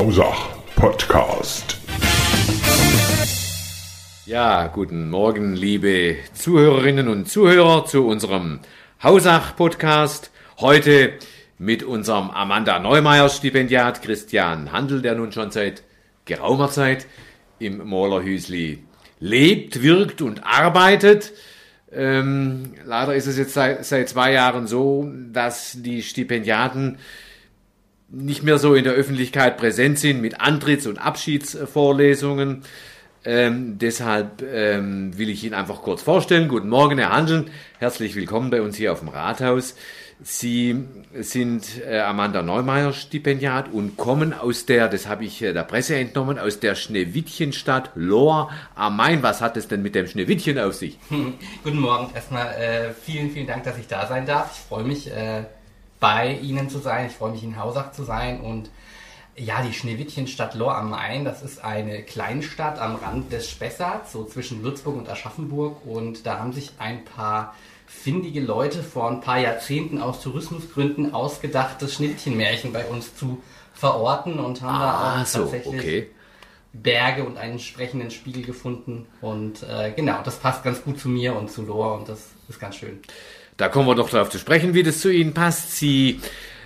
Hausach Podcast. Ja, guten Morgen, liebe Zuhörerinnen und Zuhörer zu unserem Hausach Podcast. Heute mit unserem Amanda Neumeier Stipendiat Christian Handel, der nun schon seit geraumer Zeit im Moorlerhüsli lebt, wirkt und arbeitet. Ähm, leider ist es jetzt seit, seit zwei Jahren so, dass die Stipendiaten nicht mehr so in der Öffentlichkeit präsent sind mit Antritts- und Abschiedsvorlesungen. Ähm, deshalb ähm, will ich Ihnen einfach kurz vorstellen. Guten Morgen, Herr Handeln. Herzlich willkommen bei uns hier auf dem Rathaus. Sie sind äh, Amanda Neumeier Stipendiat und kommen aus der, das habe ich äh, der Presse entnommen, aus der Schneewittchenstadt Lohr am Main. Was hat es denn mit dem Schneewittchen auf sich? Guten Morgen. Erstmal äh, vielen, vielen Dank, dass ich da sein darf. Ich freue mich, äh, bei Ihnen zu sein. Ich freue mich, in Hausach zu sein. Und ja, die Schneewittchenstadt Lohr am Main, das ist eine Kleinstadt am Rand des Spessarts, so zwischen Würzburg und Aschaffenburg. Und da haben sich ein paar findige Leute vor ein paar Jahrzehnten aus Tourismusgründen ausgedacht, das Schnittchenmärchen bei uns zu verorten und haben Ah, da auch so, tatsächlich okay. Berge und einen sprechenden Spiegel gefunden. Und äh, genau, das passt ganz gut zu mir und zu Lohr und das ist ganz schön. Da kommen wir doch darauf zu sprechen, wie das zu Ihnen passt. Sie,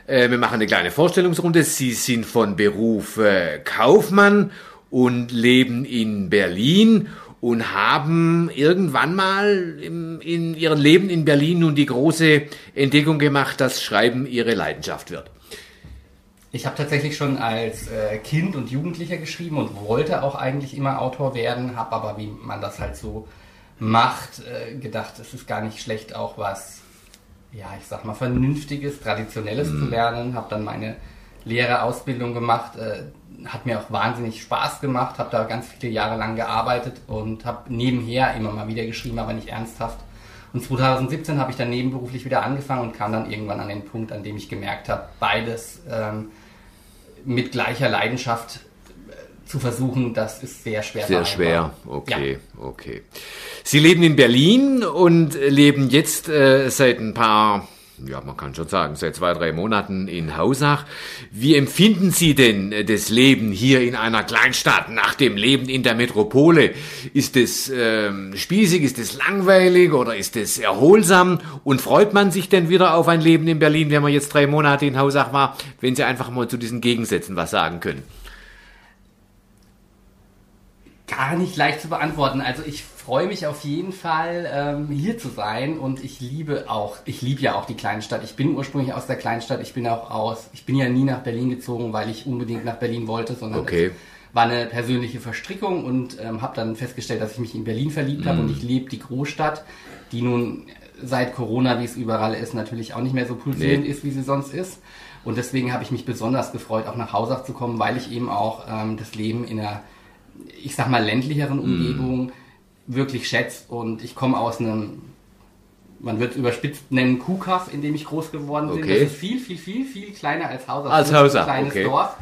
äh, wir machen eine kleine Vorstellungsrunde. Sie sind von Beruf äh, Kaufmann und leben in Berlin und haben irgendwann mal im, in Ihrem Leben in Berlin nun die große Entdeckung gemacht, dass Schreiben Ihre Leidenschaft wird. Ich habe tatsächlich schon als äh, Kind und Jugendlicher geschrieben und wollte auch eigentlich immer Autor werden, habe aber, wie man das halt so macht, äh, gedacht, es ist gar nicht schlecht, auch was, ja, ich sag mal, Vernünftiges, Traditionelles zu lernen. Habe dann meine Lehrerausbildung gemacht, äh, hat mir auch wahnsinnig Spaß gemacht, habe da ganz viele Jahre lang gearbeitet und habe nebenher immer mal wieder geschrieben, aber nicht ernsthaft. Und 2017 habe ich dann nebenberuflich wieder angefangen und kam dann irgendwann an den Punkt, an dem ich gemerkt habe, beides ähm, mit gleicher Leidenschaft zu versuchen, das ist sehr schwer. Sehr schwer, okay, okay. Sie leben in Berlin und leben jetzt äh, seit ein paar, ja, man kann schon sagen, seit zwei, drei Monaten in Hausach. Wie empfinden Sie denn äh, das Leben hier in einer Kleinstadt nach dem Leben in der Metropole? Ist es ähm, spießig, ist es langweilig oder ist es erholsam? Und freut man sich denn wieder auf ein Leben in Berlin, wenn man jetzt drei Monate in Hausach war, wenn Sie einfach mal zu diesen Gegensätzen was sagen können? Gar nicht leicht zu beantworten. Also ich freue mich auf jeden Fall, ähm, hier zu sein und ich liebe auch, ich liebe ja auch die Kleinstadt. Ich bin ursprünglich aus der Kleinstadt, ich bin auch aus, ich bin ja nie nach Berlin gezogen, weil ich unbedingt nach Berlin wollte, sondern Okay. es war eine persönliche Verstrickung und ähm, habe dann festgestellt, dass ich mich in Berlin verliebt habe und ich liebe die Großstadt, die nun seit Corona, wie es überall ist, natürlich auch nicht mehr so pulsierend Nee. ist, wie sie sonst ist. Und deswegen habe ich mich besonders gefreut, auch nach Hausach zu kommen, weil ich eben auch ähm, das Leben in einer ich sag mal, ländlicheren Umgebung wirklich schätzt. Und ich komme aus einem, man wird es überspitzt nennen, Kuhkaff, in dem ich groß geworden bin. Okay. Das ist viel, viel, viel, viel kleiner als Hausach. Als Hausach, Ein kleines okay. Dorf.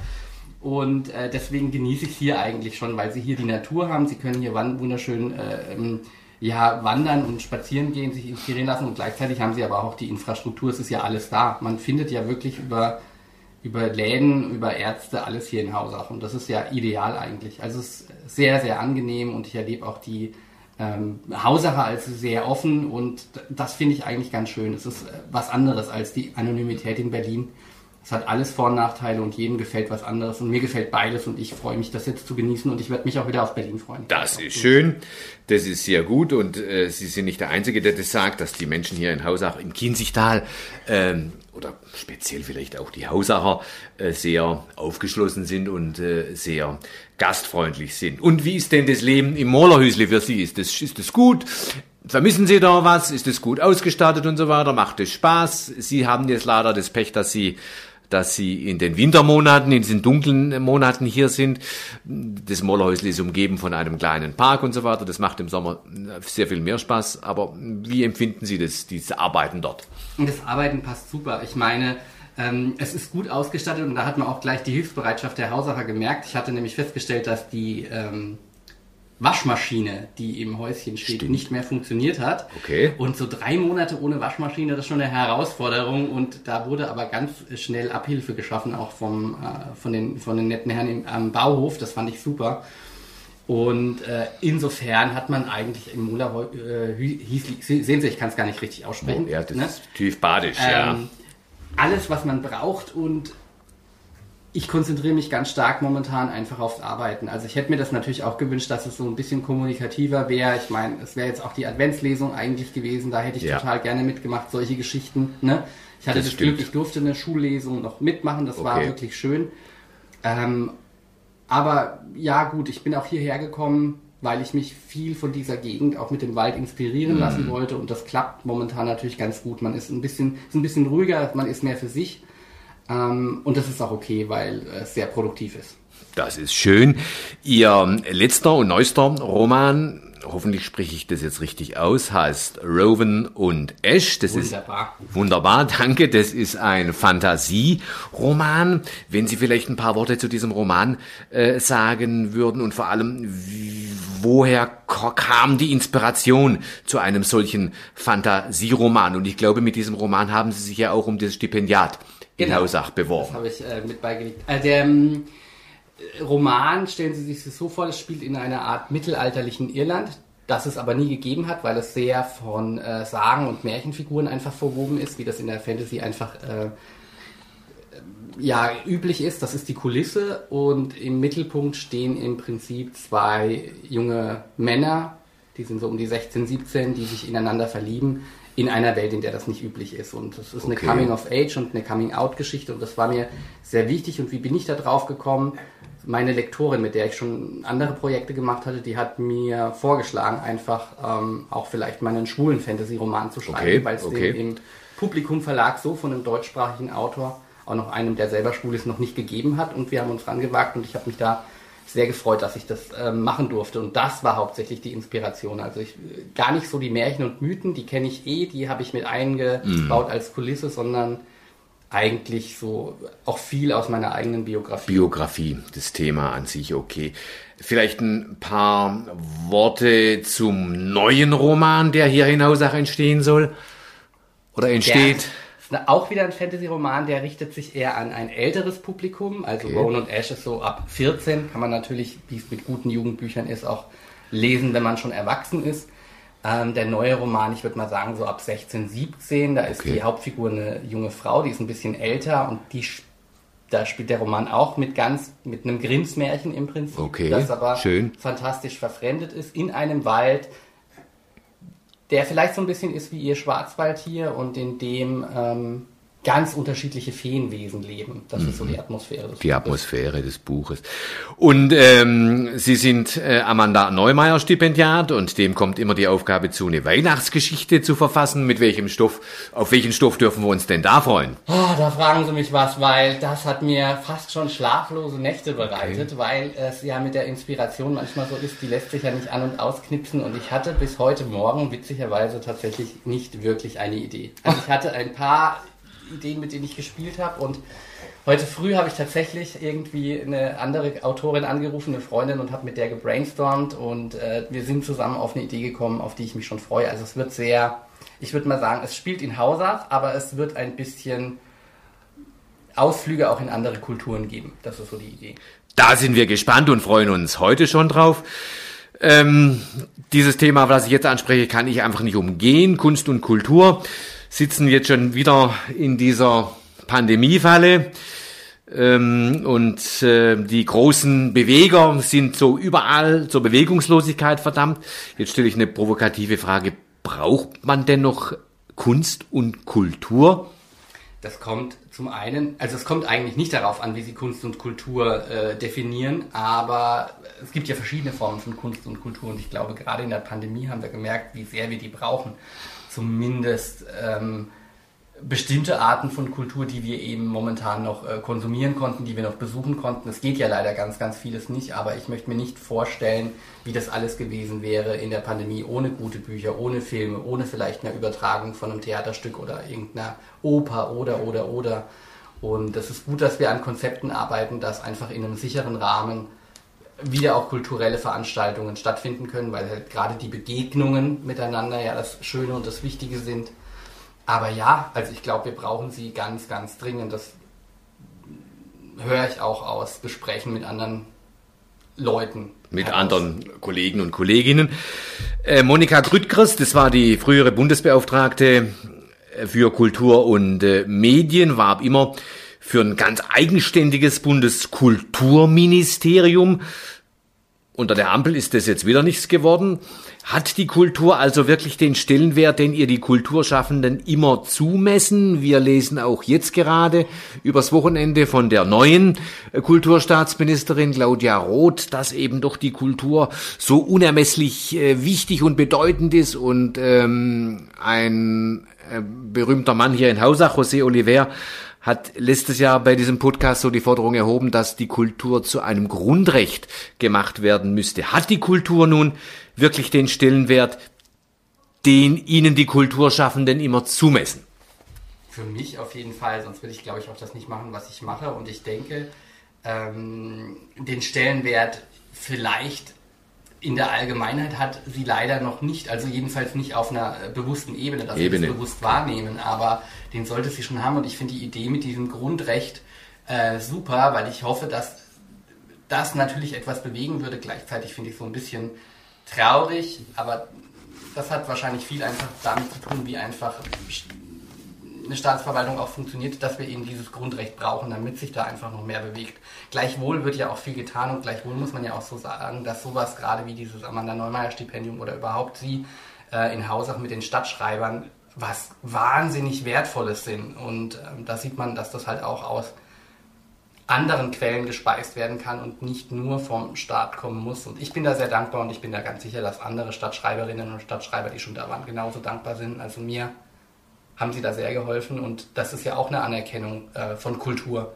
Und äh, deswegen genieße ich es hier eigentlich schon, weil sie hier die Natur haben. Sie können hier wunderschön äh, ähm, ja, wandern und spazieren gehen, sich inspirieren lassen. Und gleichzeitig haben sie aber auch die Infrastruktur. Es ist ja alles da. Man findet ja wirklich über über Läden, über Ärzte, alles hier in Hausach. Und das ist ja ideal eigentlich. Also es ist sehr, sehr angenehm und ich erlebe auch die ähm, Hausacher als sehr offen und das finde ich eigentlich ganz schön. Es ist äh, was anderes als die Anonymität in Berlin. Es hat alles Vor- und Nachteile und jedem gefällt was anderes und mir gefällt beides und ich freue mich, das jetzt zu genießen und ich werde mich auch wieder auf Berlin freuen. Das ist schön, das ist sehr gut und äh, Sie sind nicht der Einzige, der das sagt, dass die Menschen hier in Hausach im Kinzigtal ähm, oder speziell vielleicht auch die Hausacher äh, sehr aufgeschlossen sind und äh, sehr gastfreundlich sind. Und wie ist denn das Leben im Moorlerhüsli für Sie? Ist das, ist das gut? Vermissen Sie da was? Ist es gut ausgestattet und so weiter? Macht es Spaß? Sie haben jetzt leider das Pech, dass Sie dass sie in den Wintermonaten, in diesen dunklen Monaten hier sind. Das Mollerhäusli ist umgeben von einem kleinen Park und so weiter. Das macht im Sommer sehr viel mehr Spaß. Aber wie empfinden Sie das, dieses Arbeiten dort? Das Arbeiten passt super. Ich meine, ähm, es ist gut ausgestattet und da hat man auch gleich die Hilfsbereitschaft der Hausacher gemerkt. Ich hatte nämlich festgestellt, dass die ähm, Waschmaschine, die im Häuschen steht, Stimmt. nicht mehr funktioniert hat. Okay. Und so drei Monate ohne Waschmaschine, das ist schon eine Herausforderung. Und da wurde aber ganz schnell Abhilfe geschaffen, auch vom, äh, von, den, von den netten Herren im, am Bauhof. Das fand ich super. Und äh, insofern hat man eigentlich im Mula äh, hieß, sehen Sie, ich kann es gar nicht richtig aussprechen. Ja, das ne? ist tief badisch, ja. Ähm, alles, was man braucht und ich konzentriere mich ganz stark momentan einfach aufs Arbeiten. Also ich hätte mir das natürlich auch gewünscht, dass es so ein bisschen kommunikativer wäre. Ich meine, es wäre jetzt auch die Adventslesung eigentlich gewesen, da hätte ich Ja. total gerne mitgemacht, solche Geschichten. Ne? Ich hatte Das das. Glück, ich durfte eine Schullesung noch mitmachen, das war Okay. wirklich schön. Ähm, aber ja gut, ich bin auch hierher gekommen, weil ich mich viel von dieser Gegend auch mit dem Wald inspirieren lassen wollte und das klappt momentan natürlich ganz gut. Man ist ein bisschen, ist ein bisschen ruhiger, man ist mehr für sich und das ist auch okay, weil es sehr produktiv ist. Das ist schön. Ihr letzter und neuester Roman, hoffentlich spreche ich das jetzt richtig aus, heißt Rowan und Ash. Das Wunderbar. ist wunderbar, danke. Das ist ein Fantasieroman. Wenn Sie vielleicht ein paar Worte zu diesem Roman äh, sagen würden und vor allem, wie, woher kam die Inspiration zu einem solchen Fantasieroman? Und ich glaube, mit diesem Roman haben Sie sich ja auch um das Stipendiat in Genau. Hausach Das beworben. habe ich äh, mit beigelegt. Äh, der ähm, Roman, stellen Sie sich das so vor, das spielt in einer Art mittelalterlichen Irland, das es aber nie gegeben hat, weil es sehr von äh, Sagen und Märchenfiguren einfach verwoben ist, wie das in der Fantasy einfach äh, ja, üblich ist. Das ist die Kulisse und im Mittelpunkt stehen im Prinzip zwei junge Männer, die sind so um die 16, 17, die sich ineinander verlieben in einer Welt, in der das nicht üblich ist. Und das ist eine Okay. Coming-of-Age und eine Coming-out-Geschichte und das war mir sehr wichtig. Und wie bin ich da drauf gekommen? Meine Lektorin, mit der ich schon andere Projekte gemacht hatte, die hat mir vorgeschlagen, einfach ähm, auch vielleicht mal einen schwulen Fantasy-Roman zu schreiben, Okay, weil es okay. den im Publikum Verlag so von einem deutschsprachigen Autor, auch noch einem, der selber schwul ist, noch nicht gegeben hat. Und wir haben uns rangewagt und ich habe mich da sehr gefreut, dass ich das ähm, machen durfte. Und das war hauptsächlich die Inspiration. Also ich äh, gar nicht so die Märchen und Mythen, die kenne ich eh, die habe ich mit eingebaut als Kulisse, sondern eigentlich so auch viel aus meiner eigenen Biografie. Biografie, das Thema an sich, okay. Vielleicht ein paar Worte zum neuen Roman, der hier hinaus auch entstehen soll oder Der ist auch wieder ein Fantasy-Roman, der richtet sich eher an ein älteres Publikum. Also Okay. Rowan und Ash ist so ab 14, kann man natürlich, wie es mit guten Jugendbüchern ist, auch lesen, wenn man schon erwachsen ist. Ähm, der neue Roman, ich würde mal sagen, so ab 16, 17, da ist Okay. die Hauptfigur eine junge Frau, die ist ein bisschen älter und die da spielt der Roman auch mit ganz, mit einem Grimmsmärchen im Prinzip, Okay, das aber schön. fantastisch verfremdet ist, in einem Wald, der vielleicht so ein bisschen ist wie ihr Schwarzwald hier und in dem ähm, ganz unterschiedliche Feenwesen leben. Das ist so die Atmosphäre. des Die Buches. Atmosphäre des Buches. Und ähm, Sie sind äh, Amanda Neumeier Stipendiat und dem kommt immer die Aufgabe zu, eine Weihnachtsgeschichte zu verfassen. Mit welchem Stoff, auf welchen Stoff dürfen wir uns denn da freuen? Ah, da fragen Sie mich was, weil das hat mir fast schon schlaflose Nächte bereitet, weil es ja mit der Inspiration manchmal so ist, die lässt sich ja nicht an- und ausknipsen und ich hatte bis heute Morgen witzigerweise tatsächlich nicht wirklich eine Idee. Also ich hatte ein paar Ideen, mit denen ich gespielt habe und heute früh habe ich tatsächlich irgendwie eine andere Autorin angerufen, eine Freundin und habe mit der gebrainstormt und äh, wir sind zusammen auf eine Idee gekommen, auf die ich mich schon freue. Also es wird sehr, ich würde mal sagen, es spielt in Hausach, aber es wird ein bisschen Ausflüge auch in andere Kulturen geben. Das ist so die Idee. Da sind wir gespannt und freuen uns heute schon drauf. Ähm, dieses Thema, was ich jetzt anspreche, kann ich einfach nicht umgehen. Kunst und Kultur sitzen jetzt schon wieder in dieser Pandemiefalle. Ähm, und äh, die großen Beweger sind so überall zur Bewegungslosigkeit verdammt. Jetzt stelle ich eine provokative Frage. Braucht man denn noch Kunst und Kultur? Das kommt zum einen, also es kommt eigentlich nicht darauf an, wie Sie Kunst und Kultur äh, definieren, aber es gibt ja verschiedene Formen von Kunst und Kultur und ich glaube, gerade in der Pandemie haben wir gemerkt, wie sehr wir die brauchen. Zumindest ähm, bestimmte Arten von Kultur, die wir eben momentan noch äh, konsumieren konnten, die wir noch besuchen konnten. Es geht ja leider ganz, ganz vieles nicht, aber ich möchte mir nicht vorstellen, wie das alles gewesen wäre in der Pandemie ohne gute Bücher, ohne Filme, ohne vielleicht eine Übertragung von einem Theaterstück oder irgendeiner Oper oder, oder, oder. Und es ist gut, dass wir an Konzepten arbeiten, das einfach in einem sicheren Rahmen wieder auch kulturelle Veranstaltungen stattfinden können, weil halt gerade die Begegnungen miteinander ja das Schöne und das Wichtige sind. Aber ja, also ich glaube, wir brauchen sie ganz, ganz dringend. Das höre ich auch aus Gesprächen mit anderen Leuten. Mit heraus. anderen Kollegen und Kolleginnen. Äh, Monika Grüttgers, das war die frühere Bundesbeauftragte äh, für Kultur und äh, Medien, warb immer für ein ganz eigenständiges Bundeskulturministerium. Unter der Ampel ist das jetzt wieder nichts geworden. Hat die Kultur also wirklich den Stellenwert, den ihr die Kulturschaffenden immer zumessen? Wir lesen auch jetzt gerade übers Wochenende von der neuen Kulturstaatsministerin Claudia Roth, dass eben doch die Kultur so unermesslich äh, wichtig und bedeutend ist und ähm, ein äh, berühmter Mann hier in Hausach, José Oliver, hat letztes Jahr bei diesem Podcast so die Forderung erhoben, dass die Kultur zu einem Grundrecht gemacht werden müsste. Hat die Kultur nun wirklich den Stellenwert, den ihnen die Kulturschaffenden immer zumessen? Für mich auf jeden Fall, sonst würde ich, glaube ich, auch das nicht machen, was ich mache. Und ich denke, ähm, den Stellenwert vielleicht in der Allgemeinheit hat sie leider noch nicht, also jedenfalls nicht auf einer äh, bewussten Ebene, dass Ebene. wir das bewusst wahrnehmen, aber den sollte sie schon haben und ich finde die Idee mit diesem Grundrecht äh, super, weil ich hoffe, dass das natürlich etwas bewegen würde. Gleichzeitig finde ich so ein bisschen traurig, aber das hat wahrscheinlich viel einfach damit zu tun, wie einfach eine Staatsverwaltung auch funktioniert, dass wir eben dieses Grundrecht brauchen, damit sich da einfach noch mehr bewegt. Gleichwohl wird ja auch viel getan und gleichwohl muss man ja auch so sagen, dass sowas gerade wie dieses Amanda Neumeier Stipendium oder überhaupt sie äh, in Hausach mit den Stadtschreibern was wahnsinnig Wertvolles sind. Und ähm, da sieht man, dass das halt auch aus anderen Quellen gespeist werden kann und nicht nur vom Staat kommen muss. Und ich bin da sehr dankbar und ich bin da ganz sicher, dass andere Stadtschreiberinnen und Stadtschreiber, die schon da waren, genauso dankbar sind. Also mir haben sie da sehr geholfen und das ist ja auch eine Anerkennung äh, von Kultur.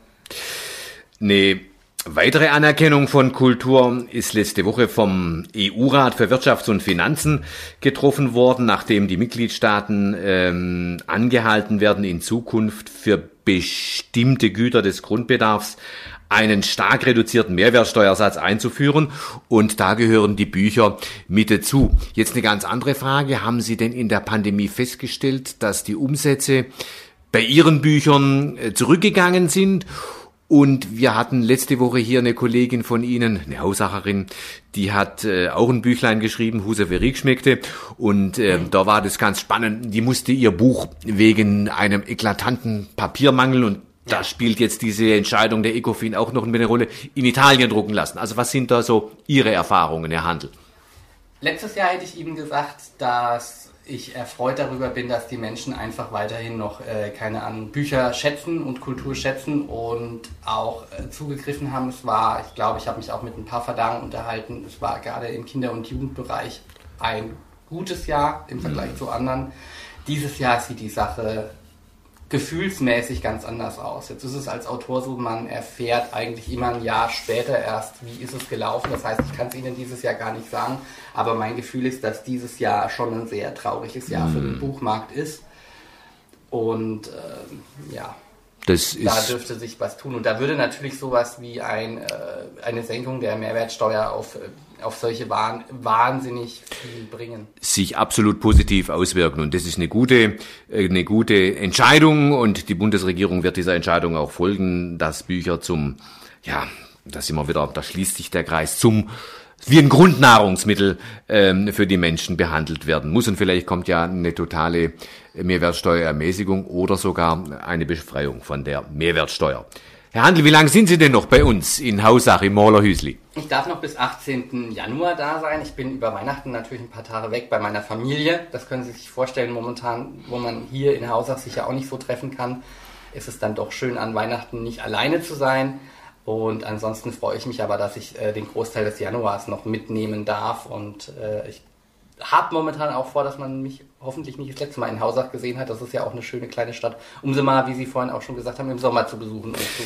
Nee. Weitere Anerkennung von Kultur ist letzte Woche vom EU-Rat für Wirtschafts- und Finanzen getroffen worden, nachdem die Mitgliedstaaten ähm, angehalten werden, in Zukunft für bestimmte Güter des Grundbedarfs einen stark reduzierten Mehrwertsteuersatz einzuführen und da gehören die Bücher mit dazu. Jetzt eine ganz andere Frage. Haben Sie denn in der Pandemie festgestellt, dass die Umsätze bei Ihren Büchern äh, zurückgegangen sind? Und wir hatten letzte Woche hier eine Kollegin von Ihnen, eine Haussacherin, die hat äh, auch ein Büchlein geschrieben, Huse Verik schmeckte. Und äh, mhm. da war das ganz spannend. Die musste ihr Buch wegen einem eklatanten Papiermangel und da spielt jetzt diese Entscheidung der ECOFIN auch noch eine Rolle, in Italien drucken lassen. Also was sind da so Ihre Erfahrungen, Herr Handel? Letztes Jahr hätte ich Ihnen gesagt, dass ich erfreut darüber bin, dass die Menschen einfach weiterhin noch, äh, keine Ahnung, Bücher schätzen und Kultur schätzen und auch äh, zugegriffen haben. Es war, ich glaube, ich habe mich auch mit ein paar Verdagen unterhalten. Es war gerade im Kinder- und Jugendbereich ein gutes Jahr im Vergleich mhm. zu anderen. Dieses Jahr sieht die Sache gefühlsmäßig ganz anders aus. Jetzt ist es als Autor so, man erfährt eigentlich immer ein Jahr später erst, wie ist es gelaufen. Das heißt, ich kann es Ihnen dieses Jahr gar nicht sagen, aber mein Gefühl ist, dass dieses Jahr schon ein sehr trauriges Jahr mm. für den hm. Buchmarkt ist. Und äh, ja, das da dürfte sich was tun. Und da würde natürlich sowas wie ein, äh, eine Senkung der Mehrwertsteuer auf, äh, auf solche Waren wahnsinnig viel bringen. Sich absolut positiv auswirken. Und das ist eine gute, äh, eine gute Entscheidung. Und die Bundesregierung wird dieser Entscheidung auch folgen, dass Bücher zum, ja, da sind wir wieder, da schließt sich der Kreis zum wie ein Grundnahrungsmittel ähm, für die Menschen behandelt werden muss. Und vielleicht kommt ja eine totale Mehrwertsteuerermäßigung oder sogar eine Befreiung von der Mehrwertsteuer. Herr Handel, wie lange sind Sie denn noch bei uns in Hausach im Mahlerhüsli? Ich darf noch bis 18. Januar da sein. Ich bin über Weihnachten natürlich ein paar Tage weg bei meiner Familie. Das können Sie sich vorstellen, momentan, wo man hier in Hausach sich ja auch nicht so treffen kann, ist es dann doch schön, an Weihnachten nicht alleine zu sein. Und ansonsten freue ich mich aber, dass ich äh, den Großteil des Januars noch mitnehmen darf. Und äh, ich habe momentan auch vor, dass man mich hoffentlich nicht das letzte Mal in Hausach gesehen hat. Das ist ja auch eine schöne kleine Stadt, um sie mal, wie Sie vorhin auch schon gesagt haben, im Sommer zu besuchen und zu,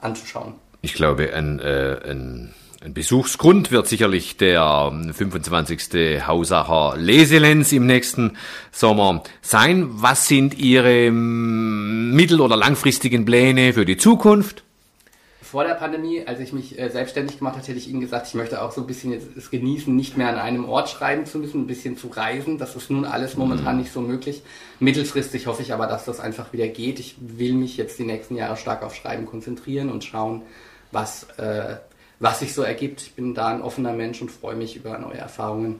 anzuschauen. Ich glaube, ein, äh, ein, ein Besuchsgrund wird sicherlich der 25. Hausacher Leselenz im nächsten Sommer sein. Was sind Ihre mittel- oder langfristigen Pläne für die Zukunft? Vor der Pandemie, als ich mich äh, selbstständig gemacht habe, hätte ich Ihnen gesagt, ich möchte auch so ein bisschen jetzt es genießen, nicht mehr an einem Ort schreiben zu müssen, ein bisschen zu reisen. Das ist nun alles momentan mhm. nicht so möglich. Mittelfristig hoffe ich aber, dass das einfach wieder geht. Ich will mich jetzt die nächsten Jahre stark auf Schreiben konzentrieren und schauen, was, äh, was sich so ergibt. Ich bin da ein offener Mensch und freue mich über neue Erfahrungen.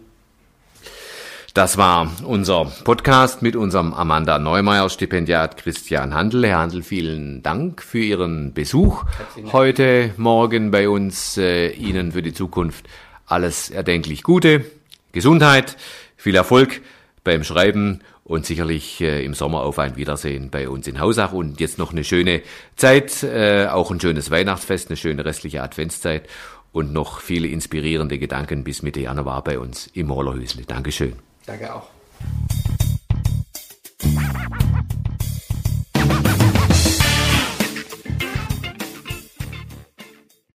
Das war unser Podcast mit unserem Amanda Neumeier Stipendiat Christian Handel. Herr Handel, vielen Dank für Ihren Besuch heute Morgen bei uns. Äh, Ihnen für die Zukunft alles erdenklich Gute, Gesundheit, viel Erfolg beim Schreiben und sicherlich äh, im Sommer auf ein Wiedersehen bei uns in Hausach und jetzt noch eine schöne Zeit, äh, auch ein schönes Weihnachtsfest, eine schöne restliche Adventszeit und noch viele inspirierende Gedanken bis Mitte Januar bei uns im Mollerhüsle. Dankeschön. Danke auch.